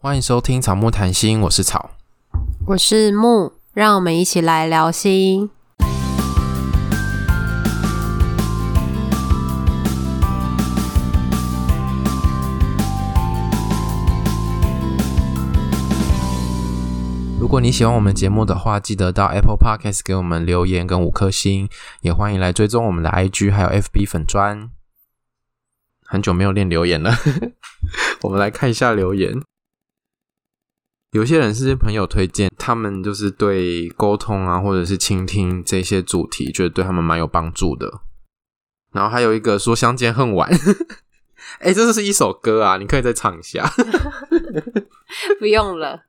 欢迎收听草木谈心，我是草，我是木，让我们一起来聊心。如果你喜欢我们节目的话，记得到 Apple Podcast 给我们留言跟五颗星，也欢迎来追踪我们的 IG 还有 FB 粉砖。很久没有练留言了，我们来看一下留言。有些人是朋友推荐，他们就是对沟通啊，或者是倾听这些主题，觉得对他们蛮有帮助的。然后还有一个说相见恨晚，哎、欸，这是一首歌啊，你可以再唱一下。不用了。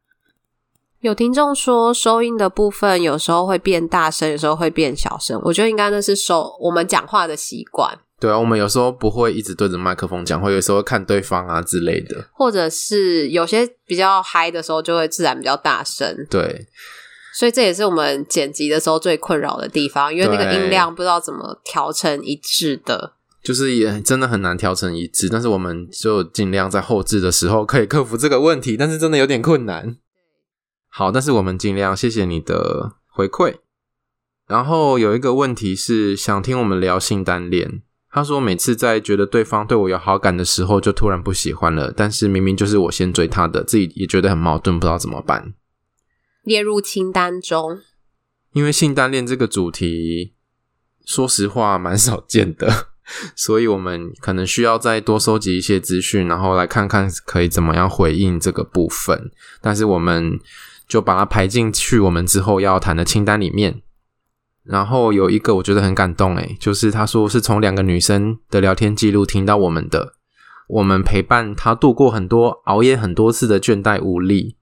有听众说收音的部分有时候会变大声，有时候会变小声。我觉得应该那是收我们讲话的习惯。对啊，我们有时候不会一直对着麦克风讲话，有时候看对方啊之类的，或者是有些比较嗨的时候，就会自然比较大声。对，所以这也是我们剪辑的时候最困扰的地方，因为那个音量不知道怎么调成一致的，就是也真的很难调成一致。但是我们就尽量在后置的时候可以克服这个问题，但是真的有点困难。好，但是我们尽量。谢谢你的回馈。然后有一个问题是想听我们聊性单恋。他说每次在觉得对方对我有好感的时候，就突然不喜欢了。但是明明就是我先追他的，自己也觉得很矛盾，不知道怎么办。列入清单中。因为性单恋这个主题，说实话蛮少见的，所以我们可能需要再多收集一些资讯，然后来看看可以怎么样回应这个部分。但是我们就把它排进去我们之后要谈的清单里面。然后有一个我觉得很感动诶，就是他说是从两个女生的聊天记录听到我们的，我们陪伴他度过很多熬夜很多次的倦怠无力，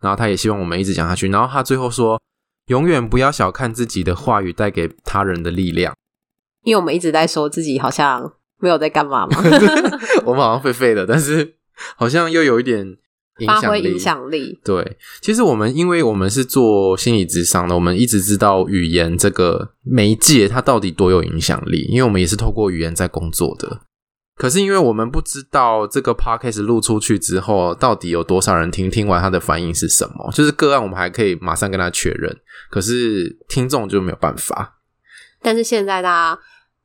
然后他也希望我们一直讲下去。然后他最后说，永远不要小看自己的话语带给他人的力量，因为我们一直在说自己好像没有在干嘛嘛，我们好像废废的，但是好像又有一点。发挥影响力。对，其实我们因为我们是做心理咨商的，我们一直知道语言这个媒介它到底多有影响力，因为我们也是透过语言在工作的。可是因为我们不知道这个 podcast 录出去之后，到底有多少人听，听完他的反应是什么，就是个案我们还可以马上跟他确认，可是听众就没有办法。但是现在大家。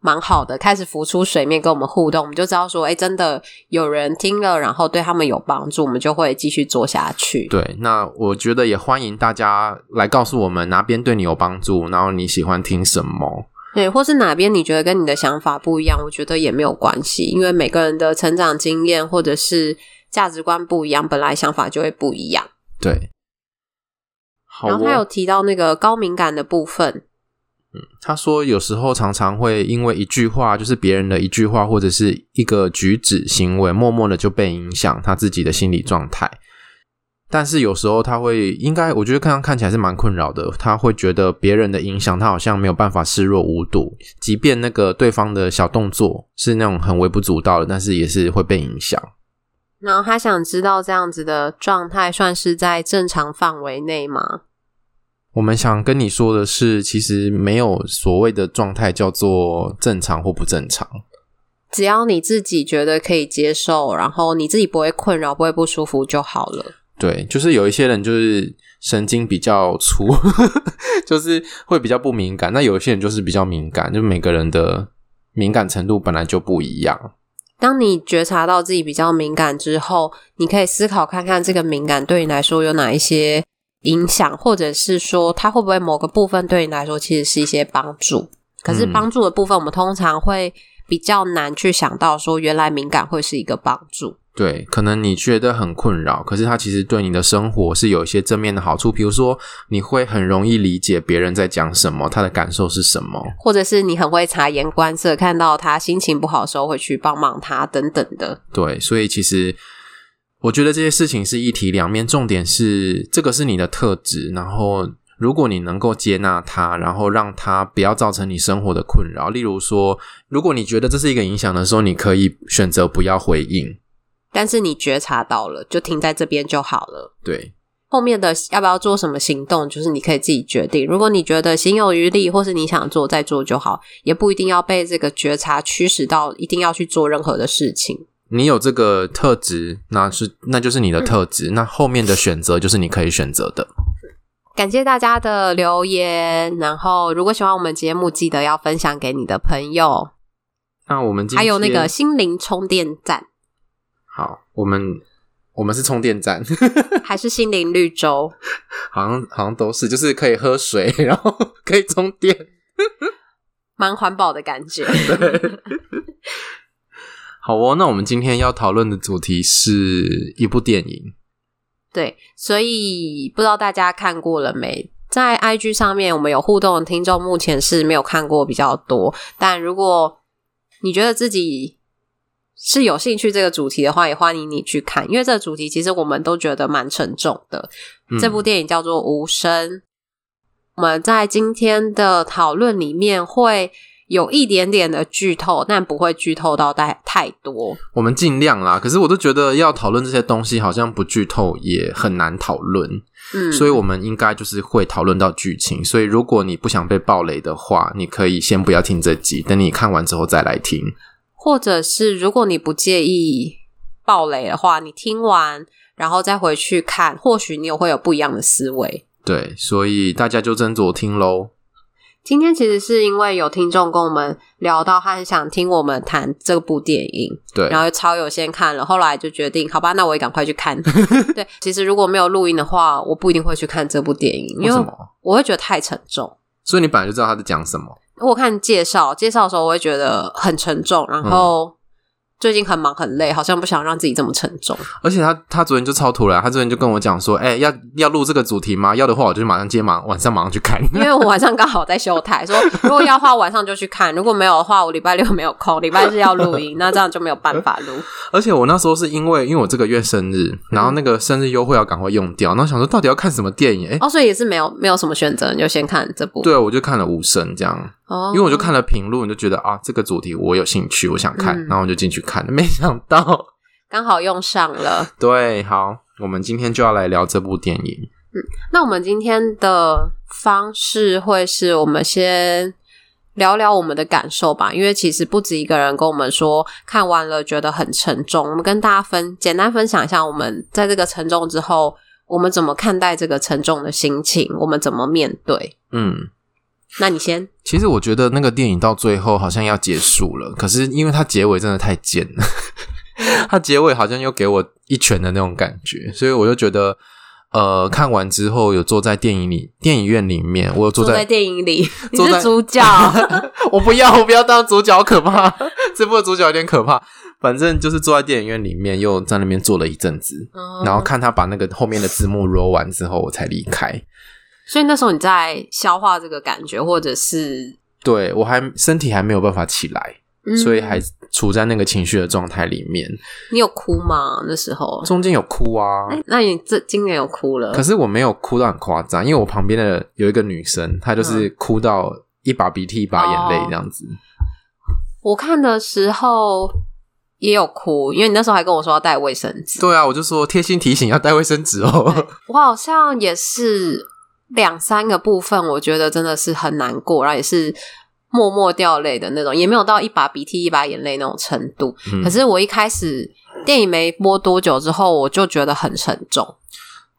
蛮好的，开始浮出水面跟我们互动，我们就知道说，哎，真的有人听了，然后对他们有帮助，我们就会继续做下去。对，那我觉得也欢迎大家来告诉我们哪边对你有帮助，然后你喜欢听什么，对，或是哪边你觉得跟你的想法不一样，我觉得也没有关系，因为每个人的成长经验或者是价值观不一样，本来想法就会不一样。对，好哦。然后他有提到那个高敏感的部分。他说有时候常常会因为一句话，就是别人的一句话或者是一个举止行为，默默的就被影响他自己的心理状态。但是有时候他会，应该我觉得刚刚看起来是蛮困扰的。他会觉得别人的影响，他好像没有办法视若无睹，即便那个对方的小动作是那种很微不足道的，但是也是会被影响。然后他想知道这样子的状态算是在正常范围内吗？我们想跟你说的是，其实没有所谓的状态叫做正常或不正常，只要你自己觉得可以接受，然后你自己不会困扰、不会不舒服就好了。对，就是有一些人就是神经比较粗，就是会比较不敏感；那有一些人就是比较敏感，就每个人的敏感程度本来就不一样。当你觉察到自己比较敏感之后，你可以思考看看，这个敏感对你来说有哪一些影响，或者是说，它会不会某个部分对你来说其实是一些帮助？可是帮助的部分，我们通常会比较难去想到说，原来敏感会是一个帮助。对，可能你觉得很困扰，可是它其实对你的生活是有一些正面的好处。比如说，你会很容易理解别人在讲什么，他的感受是什么，或者是你很会察言观色，看到他心情不好的时候会去帮忙他等等的。对，所以其实。我觉得这些事情是一体两面，重点是这个是你的特质，然后如果你能够接纳它，然后让它不要造成你生活的困扰。例如说，如果你觉得这是一个影响的时候，你可以选择不要回应。但是你觉察到了，就停在这边就好了。对，后面的要不要做什么行动，就是你可以自己决定。如果你觉得心有余力，或是你想做再做就好，也不一定要被这个觉察驱使到一定要去做任何的事情。你有这个特质，那是那就是你的特质，嗯、那后面的选择就是你可以选择的。感谢大家的留言，然后如果喜欢我们节目，记得要分享给你的朋友。那我们还有那个心灵充电站。好，我们我们是充电站，还是心灵绿洲？好像好像都是，就是可以喝水，然后可以充电，蛮环保的感觉。对。好哦，那我们今天要讨论的主题是一部电影。对，所以不知道大家看过了没？在 IG 上面，我们有互动的听众，目前是没有看过比较多。但如果你觉得自己是有兴趣这个主题的话，也欢迎你去看，因为这个主题其实我们都觉得蛮沉重的。嗯、这部电影叫做《无声》，我们在今天的讨论里面会。有一点点的剧透，但不会剧透到太太多。我们尽量啦，可是我都觉得要讨论这些东西，好像不剧透也很难讨论。嗯，所以我们应该就是会讨论到剧情。所以如果你不想被暴雷的话，你可以先不要听这集，等你看完之后再来听。或者是如果你不介意暴雷的话，你听完然后再回去看，或许你也会有不一样的思维。对，所以大家就斟酌听喽。今天其实是因为有听众跟我们聊到，他很想听我们谈这部电影，对，然后超有先看了，后来就决定，好吧，那我也赶快去看。对，其实如果没有录音的话，我不一定会去看这部电影，因为我会觉得太沉重。所以你本来就知道他在讲什么？我看介绍，介绍的时候我会觉得很沉重，然后。嗯最近很忙很累，好像不想让自己这么沉重。而且他他昨天就超突然，他昨天就跟我讲说：“哎、欸，要要录这个主题吗？要的话，我就马上接忙，晚上马上去看。”因为我晚上刚好在休台，说 如果要的话，晚上就去看；如果没有的话，我礼拜六没有空，礼拜日要录音，那这样就没有办法录。而且我那时候是因为因为我这个月生日，然后那个生日优惠要赶快用掉，然后想说到底要看什么电影？哎、欸，哦，所以也是没有没有什么选择，你就先看这部。对，我就看了《无声》这样。哦，因为我就看了评论，就觉得啊，这个主题我有兴趣，我想看，嗯、然后我就进去看，没想到 刚好用上了。对，好，我们今天就要来聊这部电影。嗯，那我们今天的方式会是我们先聊聊我们的感受吧，因为其实不止一个人跟我们说看完了觉得很沉重。我们跟大家分简单分享一下，我们在这个沉重之后，我们怎么看待这个沉重的心情，我们怎么面对？嗯。那你先。其实我觉得那个电影到最后好像要结束了，可是因为它结尾真的太贱了，它结尾好像又给我一拳的那种感觉，所以我就觉得，呃，看完之后有坐在电影里电影院里面，我有坐在，坐在电影里，你是主角，我不要，我不要当主角，可怕，这部的主角有点可怕。反正就是坐在电影院里面，又在那边坐了一阵子，嗯、然后看他把那个后面的字幕 roll 完之后，我才离开。所以那时候你在消化这个感觉，或者是对我还身体还没有办法起来，嗯、所以还处在那个情绪的状态里面。你有哭吗？那时候中间有哭啊。欸、那你这今年有哭了？可是我没有哭到很夸张，因为我旁边的有一个女生，她就是哭到一把鼻涕一把眼泪这样子。哦。我看的时候也有哭，因为你那时候还跟我说要带卫生纸。对啊，我就说贴心提醒要带卫生纸哦。我好像也是。两三个部分，我觉得真的是很难过，然后也是默默掉泪的那种，也没有到一把鼻涕一把眼泪那种程度。嗯、可是我一开始电影没播多久之后，我就觉得很沉重。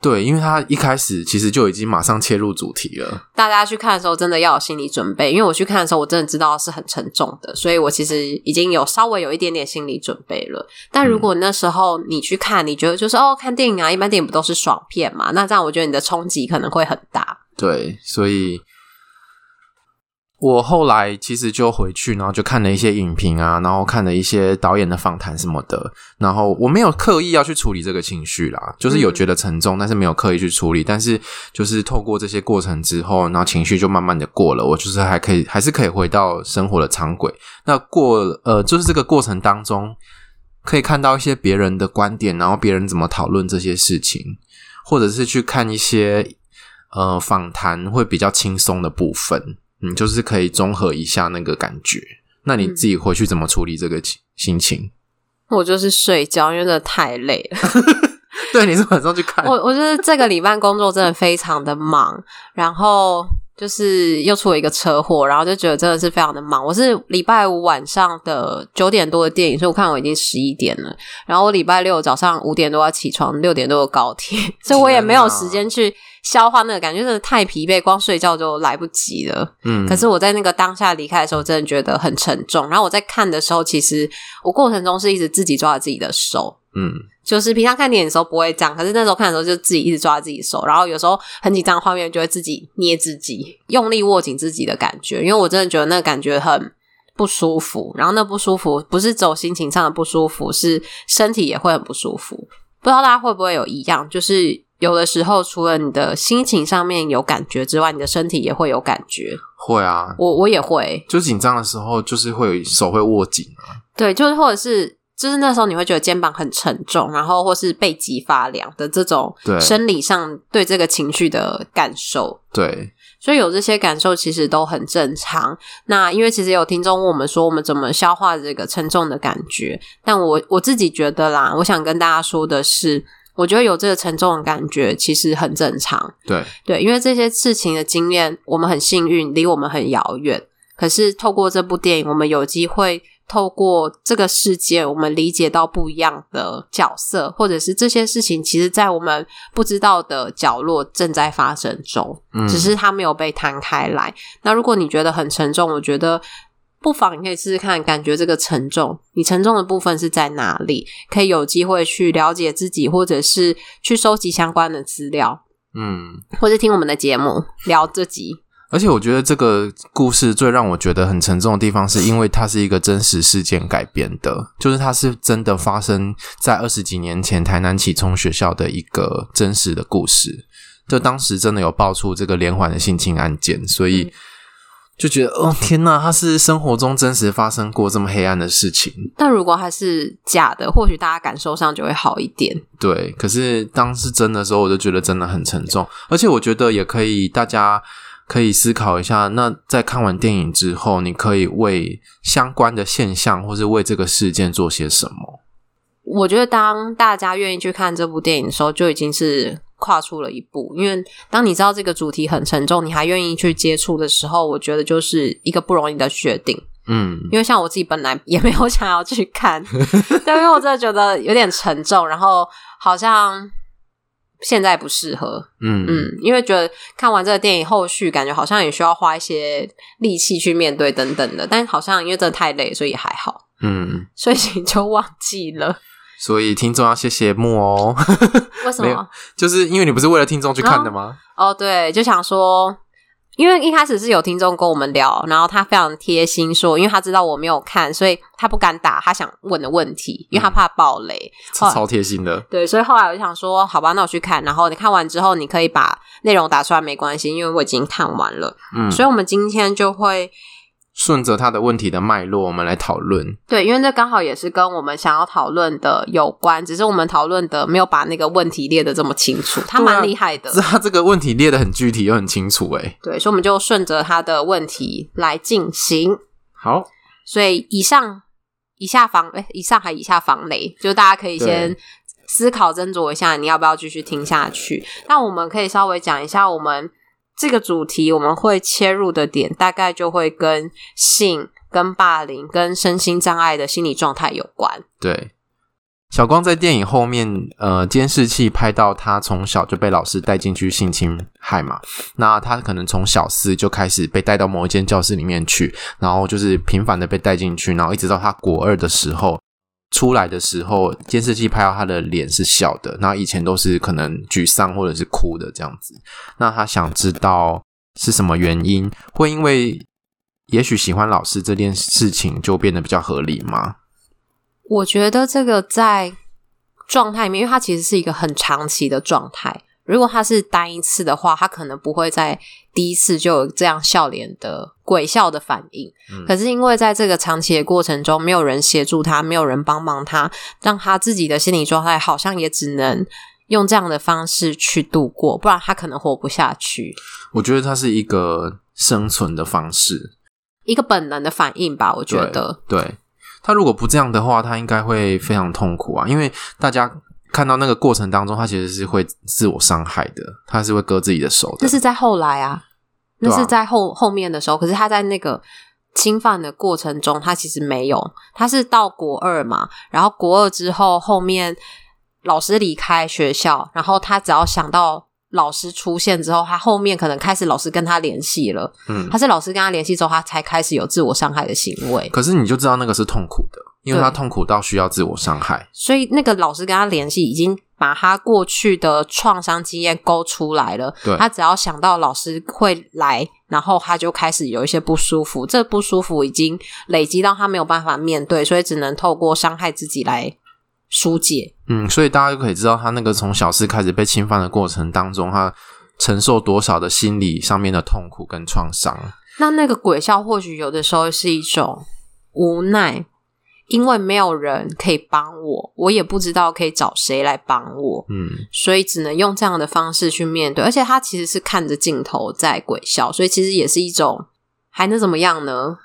对，因为他一开始其实就已经马上切入主题了。大家去看的时候，真的要有心理准备。因为我去看的时候，我真的知道是很沉重的，所以我其实已经有稍微有一点点心理准备了。但如果那时候你去看，你觉得就是哦，看电影啊，一般电影不都是爽片嘛？那这样我觉得你的冲击可能会很大。对，所以。我后来其实就回去，然后就看了一些影评啊，然后看了一些导演的访谈什么的，然后我没有刻意要去处理这个情绪啦，就是有觉得沉重，但是没有刻意去处理，但是就是透过这些过程之后，然后情绪就慢慢的过了，我就是还可以，还是可以回到生活的常轨。那过呃，就是这个过程当中，可以看到一些别人的观点，然后别人怎么讨论这些事情，或者是去看一些呃访谈会比较轻松的部分。嗯，就是可以综合一下那个感觉。那你自己回去怎么处理这个心情？我就是睡觉，因为真的太累了。对，你是晚上去看。我，我就是这个礼拜工作真的非常的忙，然后就是又出了一个车祸，然后就觉得真的是非常的忙。我是礼拜五晚上的九点多的电影，所以我看我已经十一点了。然后我礼拜六早上五点多要起床，六点多的高铁，所以我也没有时间去消化那个感觉，真的太疲惫，光睡觉就来不及了。嗯，可是我在那个当下离开的时候，真的觉得很沉重。然后我在看的时候，其实我过程中是一直自己抓着自己的手，嗯。就是平常看电影的时候不会这样，可是那时候看的时候就自己一直抓自己手，然后有时候很紧张的画面就会自己捏自己，用力握紧自己的感觉，因为我真的觉得那个感觉很不舒服，然后那不舒服不是走心情上的不舒服，是身体也会很不舒服。不知道大家会不会有一样，就是有的时候除了你的心情上面有感觉之外，你的身体也会有感觉。会啊，我我也会，就紧张的时候就是会有手会握紧啊。对，就是或者是。就是那时候你会觉得肩膀很沉重，然后或是背脊发凉的这种生理上对这个情绪的感受。对，所以有这些感受其实都很正常。那因为其实有听众问我们说，我们怎么消化这个沉重的感觉？但我我自己觉得啦，我想跟大家说的是，我觉得有这个沉重的感觉其实很正常。对对，因为这些事情的经验，我们很幸运，离我们很遥远。可是透过这部电影，我们有机会。透过这个世界，我们理解到不一样的角色，或者是这些事情，其实，在我们不知道的角落正在发生中，嗯，只是它没有被摊开来。那如果你觉得很沉重，我觉得不妨你可以试试看，感觉这个沉重，你沉重的部分是在哪里？可以有机会去了解自己，或者是去收集相关的资料，嗯，或者听我们的节目聊这集。而且我觉得这个故事最让我觉得很沉重的地方，是因为它是一个真实事件改编的，就是它是真的发生在二十几年前台南启聪学校的一个真实的故事。就当时真的有爆出这个连环的性侵案件，所以就觉得哦天呐，它是生活中真实发生过这么黑暗的事情。但如果它是假的，或许大家感受上就会好一点。对，可是当是真的时候，我就觉得真的很沉重。而且我觉得也可以大家。可以思考一下，那在看完电影之后，你可以为相关的现象，或是为这个事件做些什么？我觉得，当大家愿意去看这部电影的时候，就已经是跨出了一步。因为当你知道这个主题很沉重，你还愿意去接触的时候，我觉得就是一个不容易的决定。嗯，因为像我自己本来也没有想要去看，对，因为我真的觉得有点沉重，然后好像。现在不适合，嗯嗯，因为觉得看完这个电影后续，感觉好像也需要花一些力气去面对等等的，但好像因为真的太累，所以也还好，嗯，所以你就忘记了。所以听众要谢谢木哦，为什么？就是因为你不是为了听众去看的吗？哦，哦，对，就想说。因为一开始是有听众跟我们聊，然后他非常贴心说，因为他知道我没有看，所以他不敢打他想问的问题，因为他怕爆雷，嗯、超贴心的。对，所以后来我就想说，好吧，那我去看，然后你看完之后，你可以把内容打出来，没关系，因为我已经看完了。嗯，所以我们今天就会。顺着他的问题的脉络，我们来讨论。对，因为这刚好也是跟我们想要讨论的有关，只是我们讨论的没有把那个问题列的这么清楚。他蛮厉害的，是他这个问题列的很具体又很清楚，诶。对，所以我们就顺着他的问题来进行。好，所以以上、以下防，诶，以上还以下防雷，就大家可以先思考斟酌一下，你要不要继续听下去。那我们可以稍微讲一下我们。这个主题我们会切入的点，大概就会跟性、跟霸凌、跟身心障碍的心理状态有关。对，小光在电影后面，呃，监视器拍到他从小就被老师带进去性侵害嘛，那他可能从小四就开始被带到某一间教室里面去，然后就是频繁的被带进去，然后一直到他国二的时候。出来的时候，监视器拍到他的脸是笑的，那以前都是可能沮丧或者是哭的这样子。那他想知道是什么原因，会因为也许喜欢老师这件事情就变得比较合理吗？我觉得这个在状态里面，因为他其实是一个很长期的状态。如果他是单一次的话，他可能不会在第一次就有这样笑脸的鬼笑的反应。嗯。可是因为在这个长期的过程中，没有人协助他，没有人帮忙他，让他自己的心理状态好像也只能用这样的方式去度过，不然他可能活不下去。我觉得他是一个生存的方式，一个本能的反应吧。我觉得，对，对，他如果不这样的话，他应该会非常痛苦啊，因为大家。看到那个过程当中，他其实是会自我伤害的，他是会割自己的手的。这是在后来啊，那是在后后面的时候。可是他在那个侵犯的过程中，他其实没有，他是到国二嘛，然后国二之后，后面老师离开学校，然后他只要想到。老师出现之后，他后面可能开始老师跟他联系了。嗯，他是老师跟他联系之后，他才开始有自我伤害的行为。可是你就知道那个是痛苦的，因为他痛苦到需要自我伤害。所以那个老师跟他联系，已经把他过去的创伤经验勾出来了。对，他只要想到老师会来，然后他就开始有一些不舒服。这不舒服已经累积到他没有办法面对，所以只能透过伤害自己来。疏解，嗯，所以大家就可以知道他那个从小事开始被侵犯的过程当中，他承受多少的心理上面的痛苦跟创伤。那那个鬼笑或许有的时候是一种无奈，因为没有人可以帮我，我也不知道可以找谁来帮我，嗯，所以只能用这样的方式去面对。而且他其实是看着镜头在鬼笑，所以其实也是一种还能怎么样呢？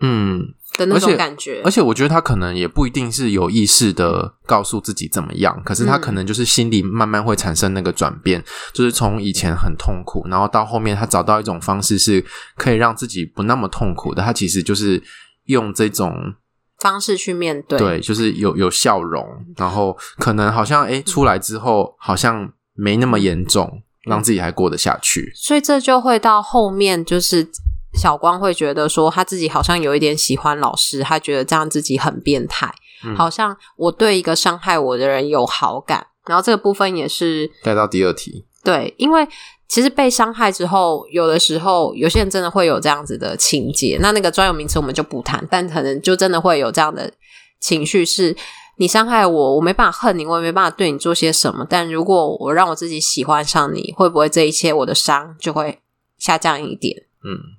嗯。的那种感觉，而且，而且我觉得他可能也不一定是有意识的告诉自己怎么样，可是他可能就是心里慢慢会产生那个转变，嗯、就是从以前很痛苦，然后到后面他找到一种方式是可以让自己不那么痛苦的，他其实就是用这种方式去面对，对，就是有有笑容，然后可能好像诶出来之后好像没那么严重，让自己还过得下去，所以这就会到后面就是。小光会觉得说，他自己好像有一点喜欢老师，他觉得这样自己很变态，嗯、好像我对一个伤害我的人有好感。然后这个部分也是带到第二题，对，因为其实被伤害之后，有的时候有些人真的会有这样子的情节。那那个专有名词我们就不谈，但可能就真的会有这样的情绪：是你伤害我，我没办法恨你，我也没办法对你做些什么。但如果我让我自己喜欢上你，会不会这一切我的伤就会下降一点？嗯。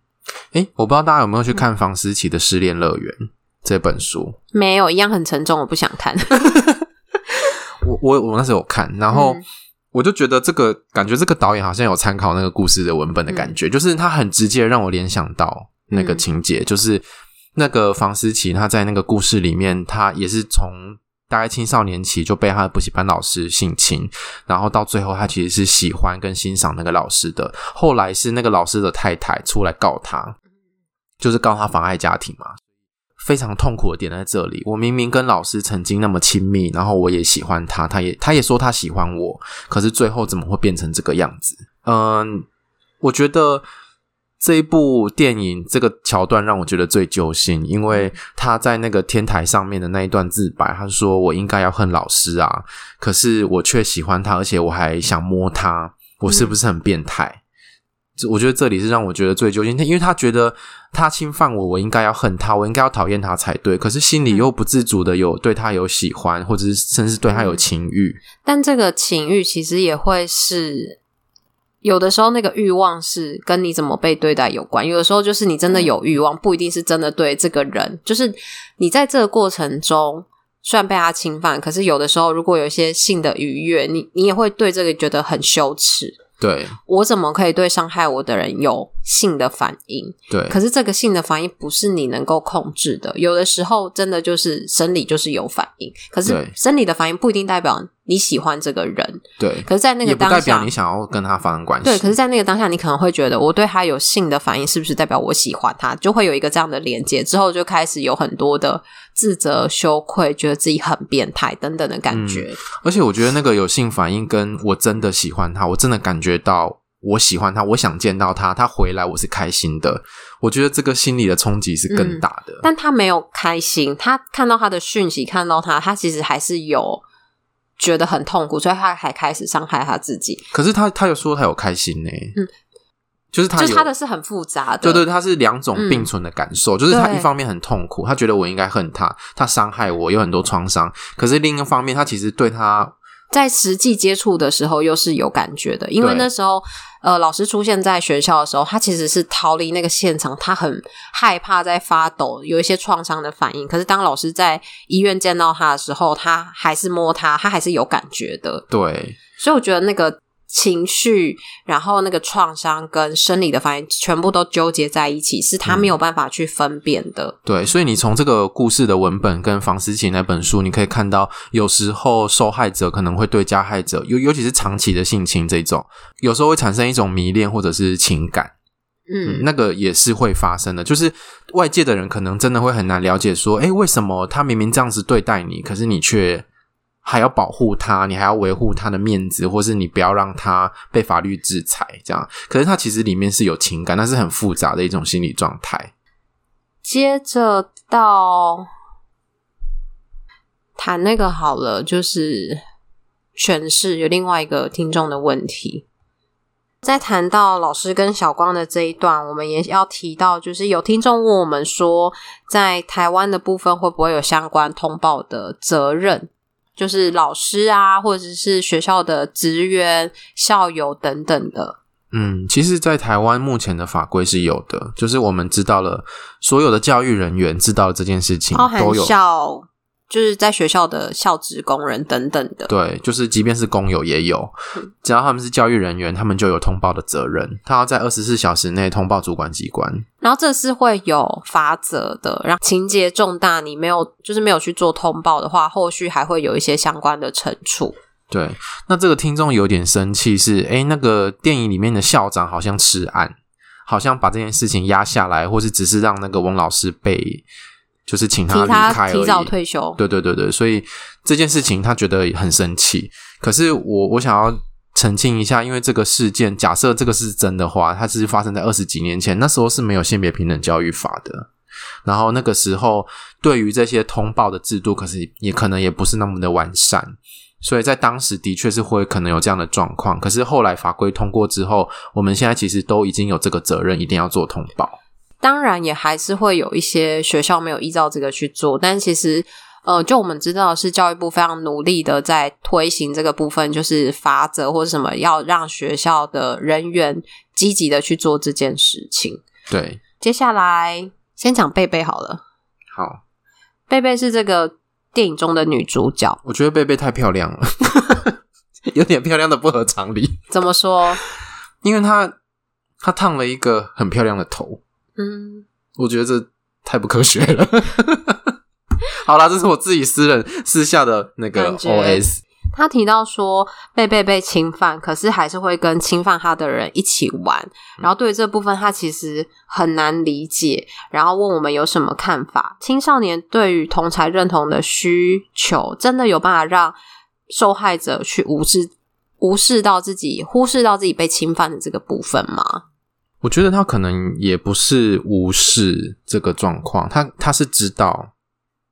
诶，我不知道大家有没有去看房思琪的《失恋乐园》这本书？没有，一样很沉重，我不想看。我我我那时候有看，然后我就觉得这个感觉，这个导演好像有参考那个故事的文本的感觉，嗯、就是他很直接让我联想到那个情节，嗯、就是那个房思琪他在那个故事里面，他也是从。大概青少年期就被他的补习班老师性侵，然后到最后他其实是喜欢跟欣赏那个老师的。后来是那个老师的太太出来告他，就是告他妨碍家庭嘛。非常痛苦的点在这里，我明明跟老师曾经那么亲密，然后我也喜欢他，他也他也说他喜欢我，可是最后怎么会变成这个样子？嗯，我觉得。这一部电影这个桥段让我觉得最揪心，因为他在那个天台上面的那一段自白，他说：“我应该要恨老师啊，可是我却喜欢他，而且我还想摸他，我是不是很变态？”嗯、我觉得这里是让我觉得最揪心，因为他觉得他侵犯我，我应该要恨他，我应该要讨厌他才对，可是心里又不自主的有对他有喜欢，或者是甚至对他有情欲。但这个情欲其实也会是。有的时候，那个欲望是跟你怎么被对待有关。有的时候，就是你真的有欲望，不一定是真的对这个人。就是你在这个过程中，虽然被他侵犯，可是有的时候，如果有一些性的愉悦，你你也会对这个觉得很羞耻。对，我怎么可以对伤害我的人有性的反应？对，可是这个性的反应不是你能够控制的。有的时候，真的就是生理就是有反应，可是生理的反应不一定代表。你喜欢这个人，对，可是，在那个当下，代表你想要跟他发生关系。对，可是，在那个当下，你可能会觉得，我对他有性的反应，是不是代表我喜欢他？就会有一个这样的连接，之后就开始有很多的自责、羞愧，觉得自己很变态等等的感觉。嗯，而且，我觉得那个有性反应，跟我真的喜欢他，我真的感觉到我喜欢他，我想见到他，他回来，我是开心的。我觉得这个心理的冲击是更大的。嗯，但他没有开心，他看到他的讯息，看到他，他其实还是有。觉得很痛苦，所以他还开始伤害他自己。可是他他又说他有开心呢？嗯，就是他，就是他的是很复杂的，对对，他是两种并存的感受。嗯、就是他一方面很痛苦，他觉得我应该恨他，他伤害我有很多创伤。可是另一方面，他其实对他。在实际接触的时候，又是有感觉的，因为那时候，呃，老师出现在学校的时候，他其实是逃离那个现场，他很害怕，在发抖，有一些创伤的反应。可是当老师在医院见到他的时候，他还是摸他，他还是有感觉的。对，所以我觉得那个。情绪，然后那个创伤跟生理的反应全部都纠结在一起，是他没有办法去分辨的。嗯、对，所以你从这个故事的文本跟房思琪那本书，你可以看到，有时候受害者可能会对加害者，尤尤其是长期的性侵这种，有时候会产生一种迷恋或者是情感。嗯，那个也是会发生的，就是外界的人可能真的会很难了解，说，诶，为什么他明明这样子对待你，可是你却还要保护他，你还要维护他的面子，或是你不要让他被法律制裁，这样。可是他其实里面是有情感，那是很复杂的一种心理状态。接着到谈那个好了，就是诠释有另外一个听众的问题。在谈到老师跟小光的这一段，我们也要提到，就是有听众问我们说，在台湾的部分会不会有相关通报的责任？就是老师啊，或者是学校的职员、校友等等的。嗯，其实，在台湾目前的法规是有的，就是我们知道了所有的教育人员知道了这件事情，都有校。就是在学校的校职工人等等的，对，就是即便是工友也有，只要他们是教育人员，他们就有通报的责任，他要在二十四小时内通报主管机关。然后这是会有罚则的，然后情节重大，你没有就是没有去做通报的话，后续还会有一些相关的惩处。对，那这个听众有点生气是，诶，那个电影里面的校长好像吃案，好像把这件事情压下来，或是只是让那个翁老师被。就是请他离开提早退休。对对对对，所以这件事情他觉得很生气。可是我我想要澄清一下，因为这个事件，假设这个是真的话，它是发生在二十几年前，那时候是没有性别平等教育法的。然后那个时候，对于这些通报的制度，可是也可能也不是那么的完善。所以在当时的确是会可能有这样的状况。可是后来法规通过之后，我们现在其实都已经有这个责任，一定要做通报。当然，也还是会有一些学校没有依照这个去做，但其实，呃，就我们知道是教育部非常努力的在推行这个部分，就是法则或者什么，要让学校的人员积极的去做这件事情。对，接下来先讲贝贝好了。好，贝贝是这个电影中的女主角。我觉得贝贝太漂亮了，有点漂亮的不合常理。怎么说？因为她她烫了一个很漂亮的头。嗯，我觉得这太不科学了。好啦，这是我自己私人私下的那个 OS。他提到说，贝贝被侵犯，可是还是会跟侵犯他的人一起玩。然后对于这部分，他其实很难理解。然后问我们有什么看法？青少年对于同才认同的需求，真的有办法让受害者去无视、无视到自己、忽视到自己被侵犯的这个部分吗？我觉得他可能也不是无视这个状况，他他是知道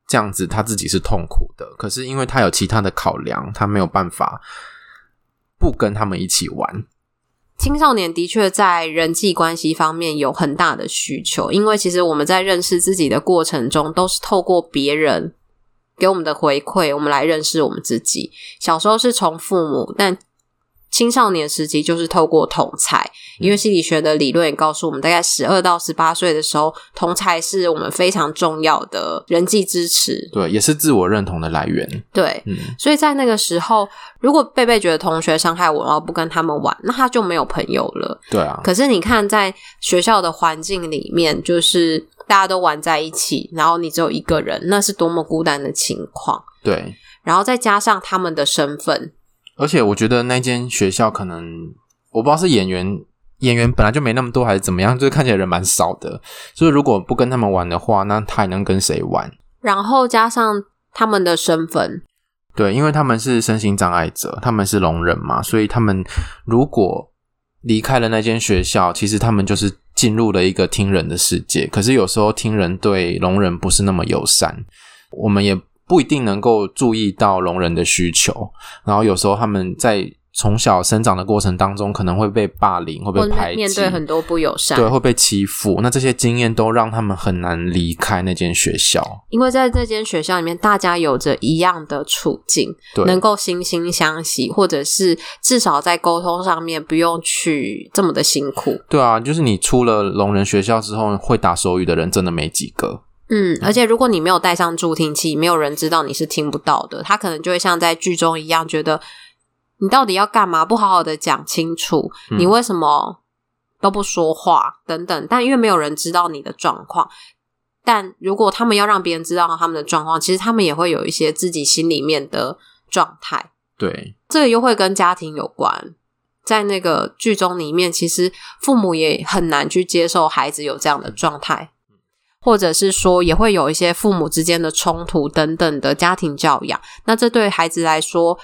这样子他自己是痛苦的，可是因为他有其他的考量，他没有办法不跟他们一起玩。青少年的确在人际关系方面有很大的需求，因为其实我们在认识自己的过程中，都是透过别人给我们的回馈，我们来认识我们自己。小时候是从父母，但青少年时期就是透过同才，因为心理学的理论也告诉我们，大概十二到十八岁的时候，同才是我们非常重要的人际支持，对，也是自我认同的来源。对，嗯，所以在那个时候，如果贝贝觉得同学伤害我，然后不跟他们玩，那他就没有朋友了。对啊。可是你看，在学校的环境里面，就是大家都玩在一起，然后你只有一个人，那是多么孤单的情况。对。然后再加上他们的身份。而且我觉得那间学校可能我不知道是演员演员本来就没那么多还是怎么样，就是看起来人蛮少的。所以如果不跟他们玩的话，那他还能跟谁玩？然后加上他们的身份，对，因为他们是身心障碍者，他们是聋人嘛，所以他们如果离开了那间学校，其实他们就是进入了一个听人的世界。可是有时候听人对聋人不是那么友善，我们也。不一定能够注意到聋人的需求，然后有时候他们在从小生长的过程当中，可能会被霸凌，会被排挤，面对很多不友善，对，会被欺负。那这些经验都让他们很难离开那间学校，因为在这间学校里面，大家有着一样的处境，对，能够惺惺相惜，或者是至少在沟通上面不用去这么的辛苦。对啊，就是你出了聋人学校之后，会打手语的人真的没几个。嗯，而且如果你没有带上助听器，没有人知道你是听不到的，他可能就会像在剧中一样，觉得你到底要干嘛？不好好的讲清楚，你为什么都不说话等等。但因为没有人知道你的状况，但如果他们要让别人知道他们的状况，其实他们也会有一些自己心里面的状态。对，这个又会跟家庭有关。在那个剧中里面，其实父母也很难去接受孩子有这样的状态，或者是说也会有一些父母之间的冲突等等的家庭教养。那这对孩子来说，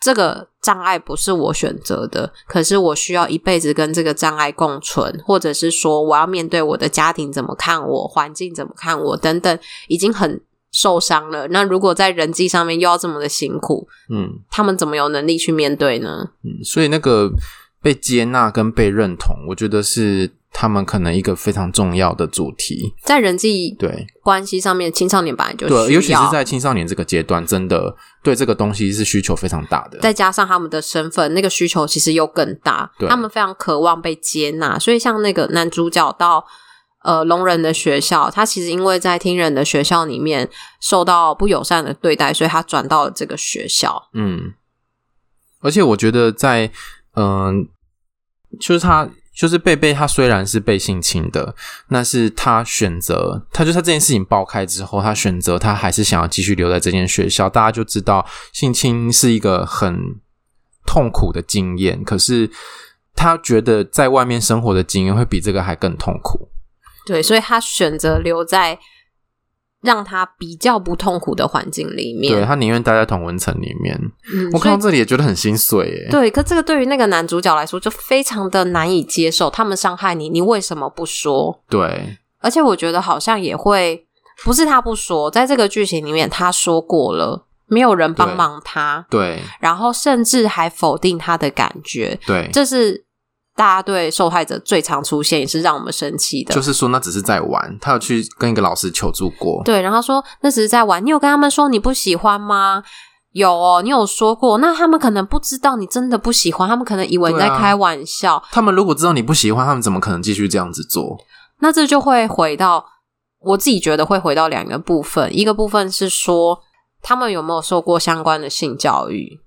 这个障碍不是我选择的，可是我需要一辈子跟这个障碍共存，或者是说我要面对我的家庭怎么看我，环境怎么看我等等，已经很受伤了。那如果在人际上面又要这么的辛苦，嗯，他们怎么有能力去面对呢？嗯，所以那个被接纳跟被认同，我觉得是。他们可能一个非常重要的主题，在人际对关系上面，青少年本来就需要对，尤其是在青少年这个阶段，真的对这个东西是需求非常大的。再加上他们的身份，那个需求其实又更大。他们非常渴望被接纳，所以像那个男主角到呃聋人的学校，他其实因为在听人的学校里面受到不友善的对待，所以他转到了这个学校。嗯，而且我觉得在嗯、就是他。就是贝贝，他虽然是被性侵的，那是他选择，他就他这件事情爆开之后，他选择他还是想要继续留在这间学校。大家就知道性侵是一个很痛苦的经验，可是他觉得在外面生活的经验会比这个还更痛苦。对，所以他选择留在。让他比较不痛苦的环境里面，对，他宁愿待在同温层里面。嗯，我看到这里也觉得很心碎，耶。对，可这个对于那个男主角来说就非常的难以接受。他们伤害你，你为什么不说？对，而且我觉得好像也会不是他不说，在这个剧情里面他说过了，没有人帮忙他，对，对，然后甚至还否定他的感觉，对，这是。大家对受害者最常出现也是让我们生气的，就是说那只是在玩，他有去跟一个老师求助过，对，然后说那只是在玩，你有跟他们说你不喜欢吗？有哦，你有说过，那他们可能不知道你真的不喜欢，他们可能以为你在开玩笑。啊，他们如果知道你不喜欢，他们怎么可能继续这样子做？那这就会回到我自己觉得会回到两个部分，一个部分是说他们有没有受过相关的性教育。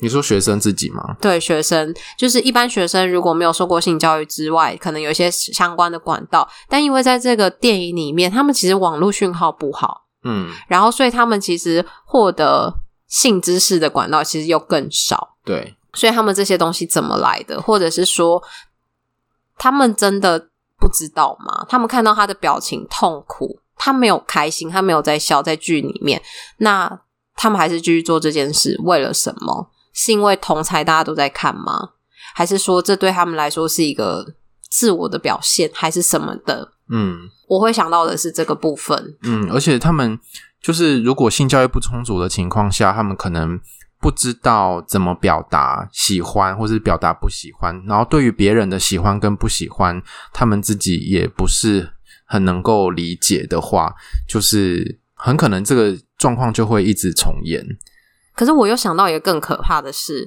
你说学生自己吗？对，学生就是一般学生，如果没有受过性教育之外，可能有一些相关的管道。但因为在这个电影里面，他们其实网络讯号不好，嗯，然后所以他们其实获得性知识的管道其实又更少。对，所以他们这些东西怎么来的？或者是说，他们真的不知道吗？他们看到他的表情痛苦，他没有开心，他没有在笑，在剧里面，那他们还是继续做这件事，为了什么？是因为同才大家都在看吗？还是说这对他们来说是一个自我的表现，还是什么的？嗯，我会想到的是这个部分。嗯，而且他们就是如果性教育不充足的情况下，他们可能不知道怎么表达喜欢，或是表达不喜欢。然后对于别人的喜欢跟不喜欢，他们自己也不是很能够理解的话，就是很可能这个状况就会一直重演。可是我又想到一个更可怕的事，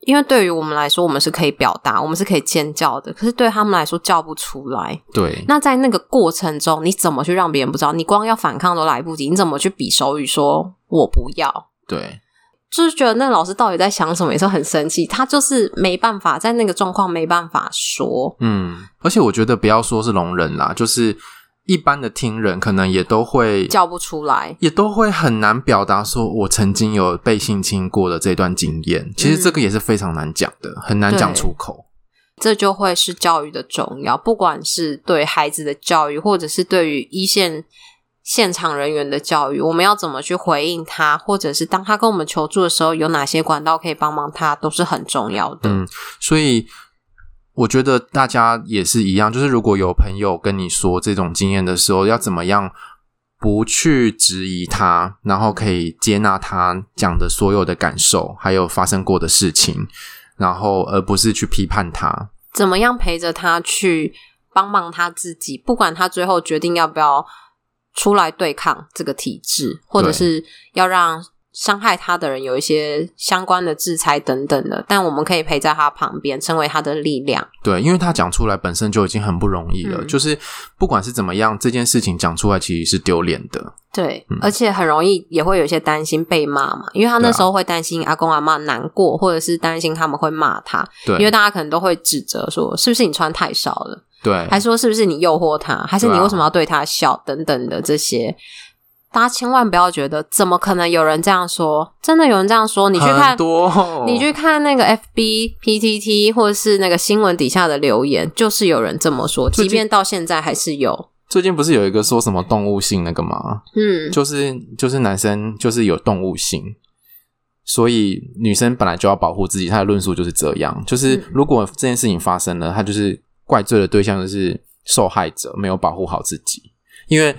因为对于我们来说，我们是可以表达，我们是可以尖叫的。可是对他们来说，叫不出来。对。那在那个过程中，你怎么去让别人不知道？你光要反抗都来不及，你怎么去比手语说“我不要”？对。就是觉得那老师到底在想什么，也是很生气。他就是没办法在那个状况没办法说。嗯。而且我觉得不要说是聋人啦，就是。一般的听人可能也都会叫不出来，也都会很难表达说我曾经有被性侵过的这段经验。其实这个也是非常难讲的，嗯、很难讲出口。这就会是教育的重要，不管是对孩子的教育，或者是对于一线现场人员的教育，我们要怎么去回应他，或者是当他跟我们求助的时候，有哪些管道可以帮忙他，都是很重要的。嗯，所以。我觉得大家也是一样，就是如果有朋友跟你说这种经验的时候，要怎么样不去质疑他，然后可以接纳他讲的所有的感受，还有发生过的事情，然后而不是去批判他。怎么样陪着他去帮忙他自己，不管他最后决定要不要出来对抗这个体制，或者是要让。伤害他的人有一些相关的制裁等等的，但我们可以陪在他旁边，成为他的力量。对，因为他讲出来本身就已经很不容易了。嗯、就是不管是怎么样，这件事情讲出来其实是丢脸的。对，嗯、而且很容易也会有一些担心被骂嘛，因为他那时候会担心阿公阿妈难过，或者是担心他们会骂他。对，因为大家可能都会指责说，是不是你穿太少了？对，还说是不是你诱惑他？还是你为什么要对他笑？等等的这些。大家千万不要觉得怎么可能有人这样说，真的有人这样说。你去看，多你去看那个 FB、PTT 或者是那个新闻底下的留言，就是有人这么说，即便到现在还是有。最近不是有一个说什么动物性那个吗？嗯，就是就是男生就是有动物性，所以女生本来就要保护自己。他的论述就是这样，就是如果这件事情发生了，他就是怪罪的对象就是受害者没有保护好自己，因为。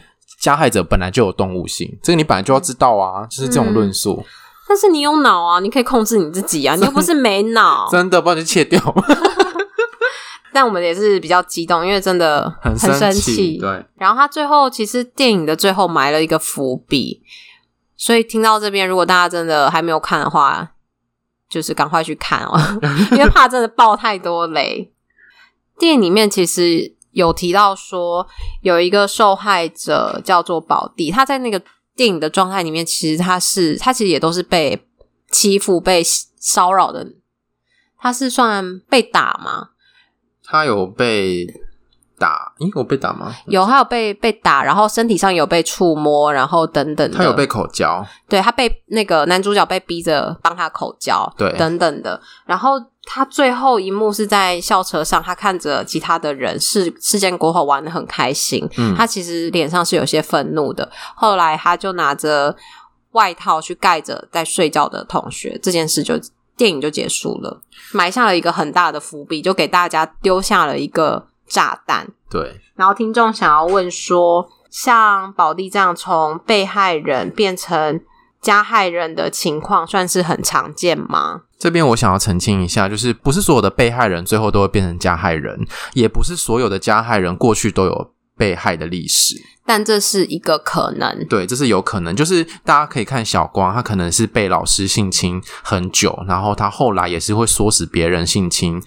加害者本来就有动物性，这个你本来就要知道啊，就是这种论述。嗯、但是你有脑啊，你可以控制你自己啊，你又不是没脑。真的，不然就切掉。但我们也是比较激动，因为真的很生气。对。然后他最后其实电影的最后埋了一个伏笔，所以听到这边，如果大家真的还没有看的话，就是赶快去看哦，因为怕真的爆太多雷。电影里面其实。有提到说有一个受害者叫做宝弟，他在那个电影的状态里面，其实他是他其实也都是被欺负、被骚扰的。他是算被打吗？他有被打？咦，我被打吗？有，他有被被打，然后身体上有被触摸，然后等等的。他有被口交？对，他被那个男主角被逼着帮他口交，对，等等的，然后。他最后一幕是在校车上，他看着其他的人事事件过后玩的很开心。嗯，他其实脸上是有些愤怒的。后来他就拿着外套去盖着在睡觉的同学，这件事就电影就结束了，埋下了一个很大的伏笔，就给大家丢下了一个炸弹。对，然后听众想要问说，像宝弟这样从被害人变成加害人的情况，算是很常见吗？这边我想要澄清一下，就是不是所有的被害人最后都会变成加害人，也不是所有的加害人过去都有被害的历史，但这是一个可能。对，这是有可能。就是大家可以看小光，他可能是被老师性侵很久，然后他后来也是会唆使别人性侵，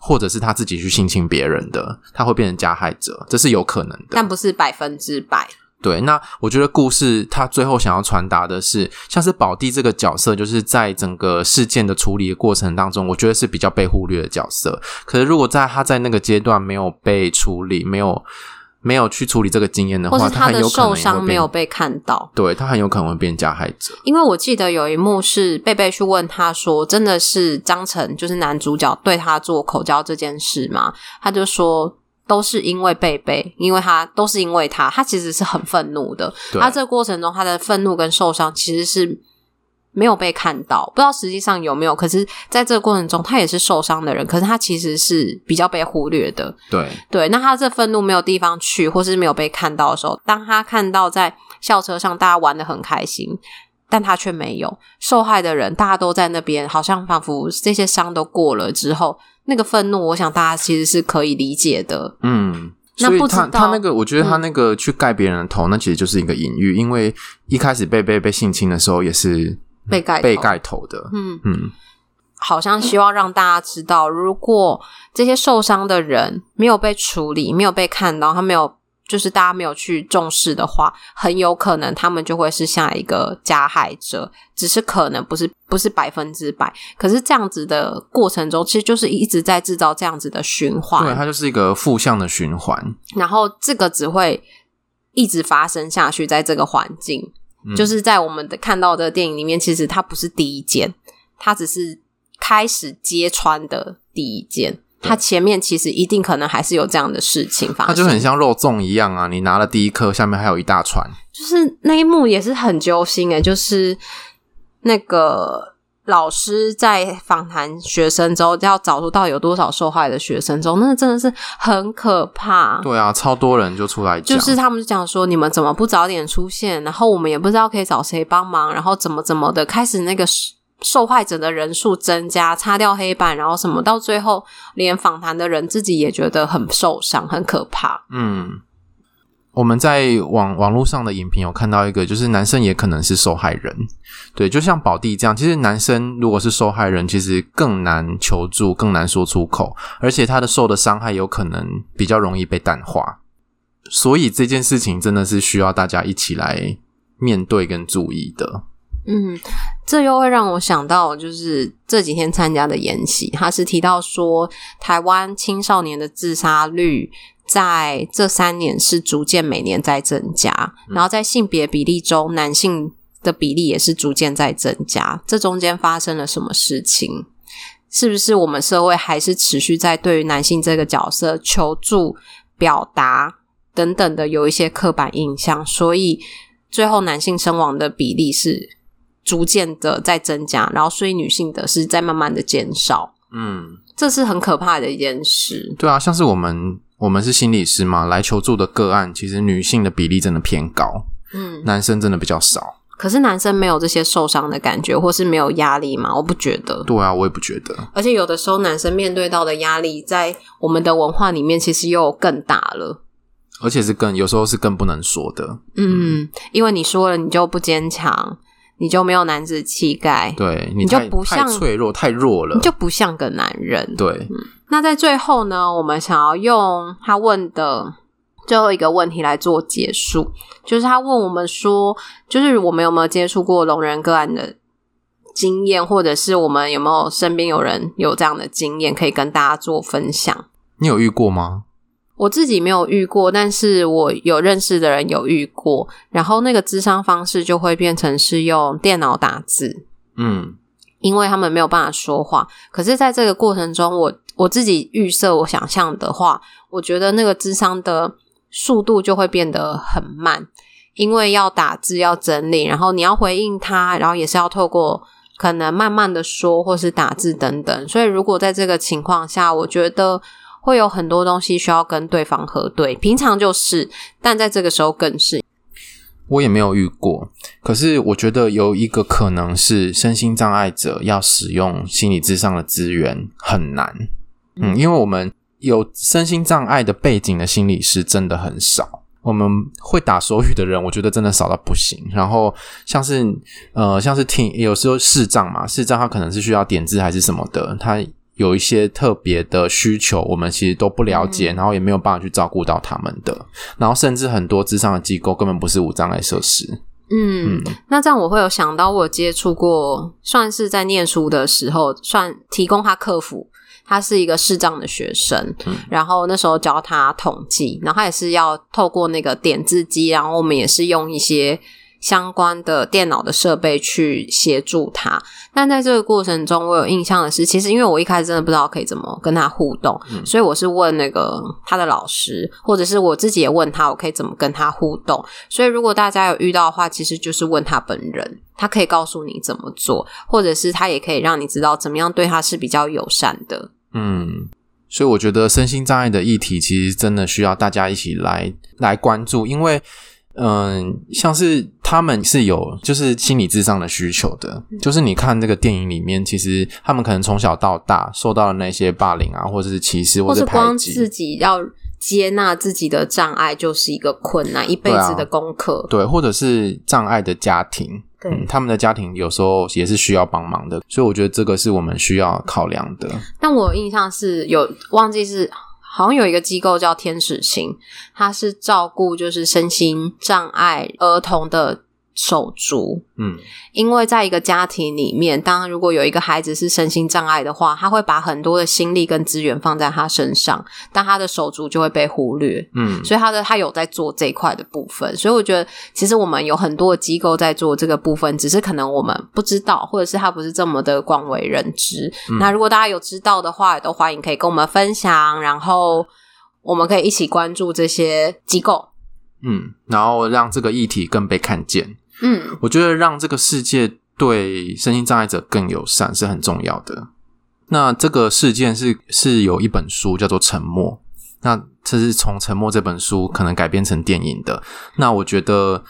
或者是他自己去性侵别人的，他会变成加害者，这是有可能的，但不是百分之百。对，那我觉得故事他最后想要传达的是，像是宝弟这个角色，就是在整个事件的处理的过程当中，我觉得是比较被忽略的角色。可是如果在他在那个阶段没有被处理，没有没有去处理这个经验的话，或是他的受伤他没有被看到，对，他很有可能会变加害者。因为我记得有一幕是贝贝去问他说：“真的是张晨，就是男主角对他做口交这件事吗？”他就说。都是因为贝贝，因为他都是因为他，他其实是很愤怒的。他这个过程中，他的愤怒跟受伤其实是没有被看到，不知道实际上有没有。可是，在这个过程中，他也是受伤的人，可是他其实是比较被忽略的。对对，那他这愤怒没有地方去，或是没有被看到的时候，当他看到在校车上大家玩的很开心，但他却没有受害的人，大家都在那边，好像仿佛这些伤都过了之后。那个愤怒，我想大家其实是可以理解的。嗯，所以他他那个，我觉得他那个去盖别人的头，嗯，那其实就是一个隐喻，因为一开始被被被性侵的时候，也是被盖被盖头的。嗯嗯，好像希望让大家知道，如果这些受伤的人没有被处理，没有被看到，他没有。就是大家没有去重视的话，很有可能他们就会是下一个加害者，只是可能不是不是百分之百。可是这样子的过程中，其实就是一直在制造这样子的循环。对，它就是一个负向的循环。然后这个只会一直发生下去，在这个环境，嗯，就是在我们的看到的电影里面，其实它不是第一件，它只是开始揭穿的第一件。它前面其实一定可能还是有这样的事情发生，它就很像肉粽一样啊！你拿了第一颗，下面还有一大串。就是那一幕也是很揪心诶，就是那个老师在访谈学生之后，要找出到有多少受害的学生之后，那真的是很可怕。对啊，超多人就出来讲，就是他们就讲说，你们怎么不早点出现？然后我们也不知道可以找谁帮忙，然后怎么怎么的，开始那个。受害者的人数增加，擦掉黑板，然后什么，到最后连访谈的人自己也觉得很受伤，很可怕。嗯，我们在网网络上的影评有看到一个，就是男生也可能是受害人。对，就像宝弟这样，其实男生如果是受害人，其实更难求助，更难说出口，而且他的受的伤害有可能比较容易被淡化。所以这件事情真的是需要大家一起来面对跟注意的。嗯，这又会让我想到，就是这几天参加的演习，他是提到说，台湾青少年的自杀率在这三年是逐渐每年在增加，然后在性别比例中，男性的比例也是逐渐在增加。这中间发生了什么事情？是不是我们社会还是持续在对于男性这个角色求助、表达等等的有一些刻板印象？所以最后男性身亡的比例是逐渐的在增加，然后所以女性的是在慢慢的减少。嗯，这是很可怕的一件事。对啊，像是我们。我们是心理师嘛，来求助的个案，其实女性的比例真的偏高，嗯，男生真的比较少。可是男生没有这些受伤的感觉，或是没有压力吗？我不觉得。对啊，我也不觉得。而且有的时候，男生面对到的压力，在我们的文化里面，其实又更大了。而且是更有时候是更不能说的。嗯，因为你说了，你就不坚强，你就没有男子气概，对，你，你就不像太脆弱，太弱了，你就不像个男人。对。嗯那在最后呢，我们想要用他问的最后一个问题来做结束，就是他问我们说，就是我们有没有接触过聋人个案的经验，或者是我们有没有身边有人有这样的经验可以跟大家做分享？你有遇过吗？我自己没有遇过，但是我有认识的人有遇过，然后那个智商方式就会变成是用电脑打字，嗯，因为他们没有办法说话，可是在这个过程中，我。我自己预设，我想象的话，我觉得那个智商的速度就会变得很慢，因为要打字、要整理，然后你要回应他，然后也是要透过可能慢慢的说，或是打字等等。所以，如果在这个情况下，我觉得会有很多东西需要跟对方核对。平常就是，但在这个时候更是。我也没有遇过，可是我觉得有一个可能是，身心障碍者要使用心理智商的资源很难。嗯，因为我们有身心障碍的背景的心理师真的很少，我们会打手语的人，我觉得真的少到不行。然后像是呃，像是听有时候视障嘛，视障他可能是需要点字还是什么的，他有一些特别的需求，我们其实都不了解，然后也没有办法去照顾到他们的。然后甚至很多智商的机构根本不是无障碍设施。嗯，嗯，那这样我会有想到，我有接触过，算是在念书的时候，算提供他客服。他是一个视障的学生，嗯，然后那时候教他统计，然后他也是要透过那个点字机，然后我们也是用一些相关的电脑的设备去协助他。但在这个过程中，我有印象的是，其实因为我一开始真的不知道可以怎么跟他互动，嗯，所以我是问那个他的老师，或者是我自己也问他，我可以怎么跟他互动。所以如果大家有遇到的话，其实就是问他本人，他可以告诉你怎么做，或者是他也可以让你知道怎么样对他是比较友善的。嗯，所以我觉得身心障碍的议题其实真的需要大家一起来来关注，因为嗯、呃，像是他们是有就是心理智商的需求的，就是你看这个电影里面，其实他们可能从小到大受到的那些霸凌啊，或者是歧视，或者是光自己要接纳自己的障碍就是一个困难，一辈子的功课，对，或者是障碍的家庭。对、嗯，他们的家庭有时候也是需要帮忙的，所以我觉得这个是我们需要考量的。但我印象是有忘记是好像有一个机构叫天使星，它是照顾就是身心障碍儿童的。手足，嗯，因为在一个家庭里面，当如果有一个孩子是身心障碍的话，他会把很多的心力跟资源放在他身上，但他的手足就会被忽略，嗯，所以他的他有在做这一块的部分，所以我觉得其实我们有很多的机构在做这个部分，只是可能我们不知道，或者是他不是这么的广为人知。嗯。那如果大家有知道的话，也都欢迎可以跟我们分享，然后我们可以一起关注这些机构，嗯，然后让这个议题更被看见。嗯，我觉得让这个世界对身心障碍者更友善是很重要的。那这个事件是是有一本书叫做《沉默》，那这是从《沉默》这本书可能改编成电影的。那我觉得。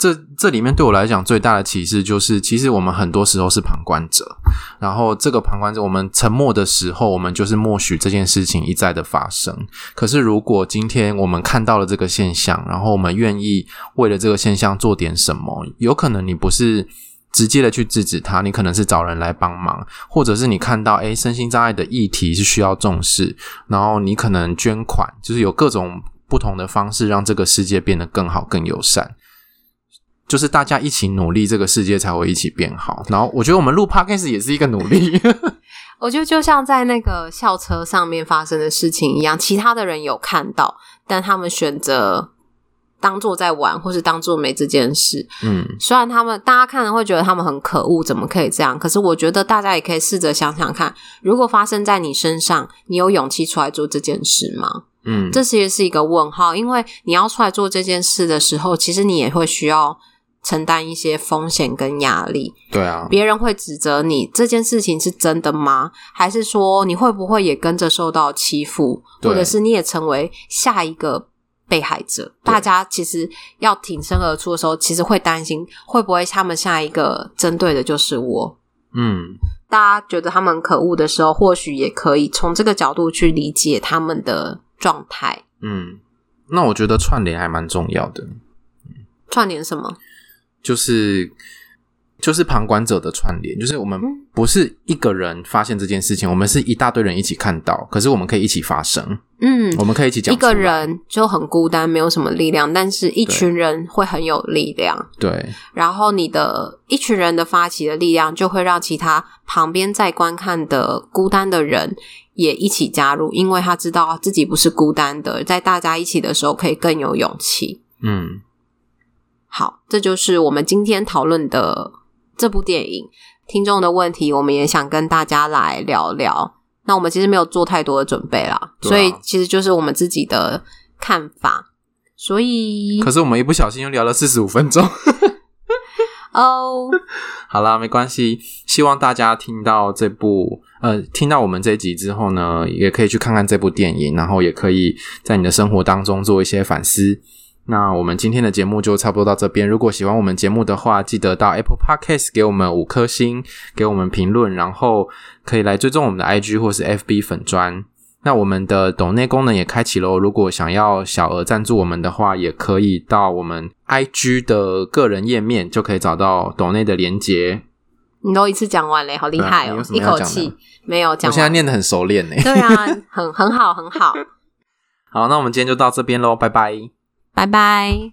这这里面对我来讲最大的启示就是，其实我们很多时候是旁观者，然后这个旁观者，我们沉默的时候，我们就是默许这件事情一再的发生。可是，如果今天我们看到了这个现象，然后我们愿意为了这个现象做点什么，有可能你不是直接的去制止他，你可能是找人来帮忙，或者是你看到，诶，身心障碍的议题是需要重视，然后你可能捐款，就是有各种不同的方式让这个世界变得更好、更友善。就是大家一起努力，这个世界才会一起变好。然后我觉得我们录 Podcast 也是一个努力。我觉得就像在那个校车上面发生的事情一样，其他的人有看到，但他们选择当做在玩，或是当做没这件事。嗯，虽然他们大家看了会觉得他们很可恶，怎么可以这样？可是我觉得大家也可以试着想想看，如果发生在你身上，你有勇气出来做这件事吗？嗯，这其实是一个问号，因为你要出来做这件事的时候，其实你也会需要。承担一些风险跟压力，对啊，别人会指责你这件事情是真的吗？还是说你会不会也跟着受到欺负，或者是你也成为下一个被害者？大家其实要挺身而出的时候，其实会担心会不会他们下一个针对的就是我？嗯，大家觉得他们可恶的时候，或许也可以从这个角度去理解他们的状态。嗯，那我觉得串联还蛮重要的。串联什么？就是就是旁观者的串联，就是我们不是一个人发现这件事情，我们是一大堆人一起看到，可是我们可以一起发声，嗯，我们可以一起讲。一个人就很孤单，没有什么力量，但是一群人会很有力量，对。然后你的一群人的发起的力量，就会让其他旁边在观看的孤单的人也一起加入，因为他知道自己不是孤单的，在大家一起的时候可以更有勇气，嗯。好，这就是我们今天讨论的这部电影。听众的问题，我们也想跟大家来聊聊。那我们其实没有做太多的准备啦，啊、所以其实就是我们自己的看法。所以，可是我们一不小心又聊了四十五分钟。哦，好啦，没关系。希望大家听到这部呃，听到我们这一集之后呢，也可以去看看这部电影，然后也可以在你的生活当中做一些反思。那我们今天的节目就差不多到这边。如果喜欢我们节目的话，记得到 Apple Podcast 给我们五颗星，给我们评论，然后可以来追踪我们的 IG 或是 FB 粉砖。那我们的抖内功能也开启喽。如果想要小额赞助我们的话，也可以到我们 IG 的个人页面，就可以找到抖内的连结。你都一次讲完嘞，好厉害哦！一口气没有讲。我现在念的很熟练呢。对啊，很很好，很好。好，那我们今天就到这边喽，拜拜。拜拜。